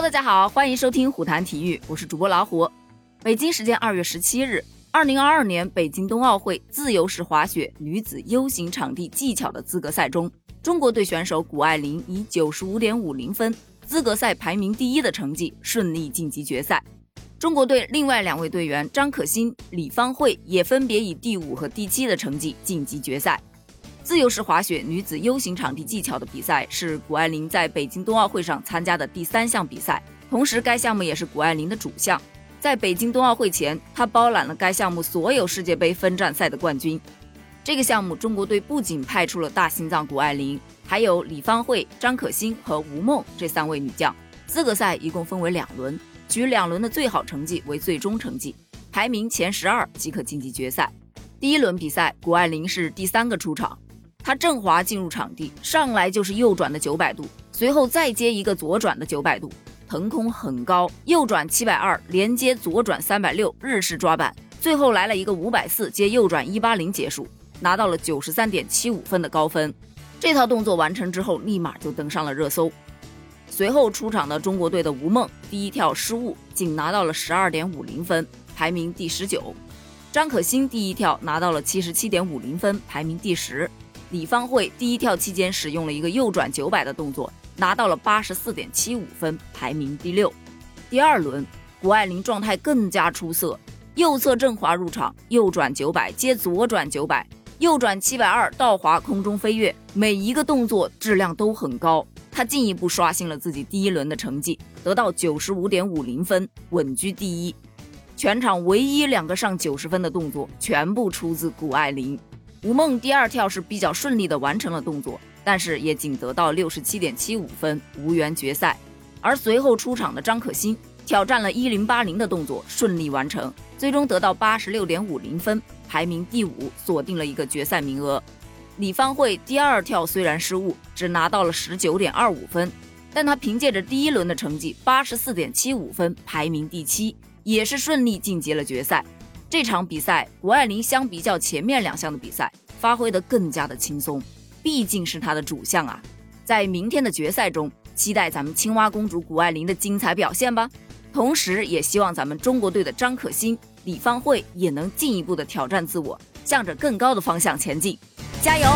大家好，欢迎收听虎谈体育，我是主播老虎。北京时间二月十七日，二零二二年北京冬奥会自由式滑雪女子 U 型场地技巧的资格赛中，中国队选手谷爱凌以九十五点五零分，资格赛排名第一的成绩顺利晋级决赛。中国队另外两位队员张可欣、李芳慧也分别以第五和第七的成绩晋级决赛。自由式滑雪女子 U 型场地技巧的比赛是谷爱凌在北京冬奥会上参加的第三项比赛，同时该项目也是谷爱凌的主项。在北京冬奥会前，她包揽了该项目所有世界杯分站赛的冠军。这个项目，中国队不仅派出了大心脏谷爱凌，还有李芳慧、张可欣和吴梦这三位女将。资格赛一共分为两轮，取两轮的最好成绩为最终成绩，排名前十二即可晋级决赛。第一轮比赛，谷爱凌是第三个出场。他正滑进入场地，上来就是右转的九百度，随后再接一个左转的九百度，腾空很高，右转七百二，连接左转三百六，日式抓板，最后来了一个五百四接右转一八零结束，拿到了九十三点七五分的高分。这套动作完成之后，立马就登上了热搜。随后出场的中国队的吴梦第一跳失误，仅拿到了十二点五零分，排名第十九。张可欣第一跳拿到了七十七点五零分，排名第十。李芳慧第一跳期间使用了一个右转九百的动作，拿到了八十四点七五分，排名第六。第二轮，谷爱凌状态更加出色，右侧正滑入场，右转九百接左转九百，右转七百二倒滑空中飞跃，每一个动作质量都很高。她进一步刷新了自己第一轮的成绩，得到九十五点五零分，稳居第一。全场唯一两个上九十分的动作，全部出自谷爱凌。吴梦第二跳是比较顺利的完成了动作，但是也仅得到六十七点七五分，无缘决赛。而随后出场的张可欣挑战了一零八零的动作，顺利完成，最终得到八十六点五零分，排名第五，锁定了一个决赛名额。李芳慧第二跳虽然失误，只拿到了十九点二五分，但她凭借着第一轮的成绩八十四点七五分，排名第七，也是顺利晋级了决赛。这场比赛，谷爱凌相比较前面两项的比赛，发挥得更加的轻松，毕竟是她的主项啊。在明天的决赛中，期待咱们青蛙公主谷爱凌的精彩表现吧。同时，也希望咱们中国队的张可欣、李芳慧也能进一步的挑战自我，向着更高的方向前进，加油！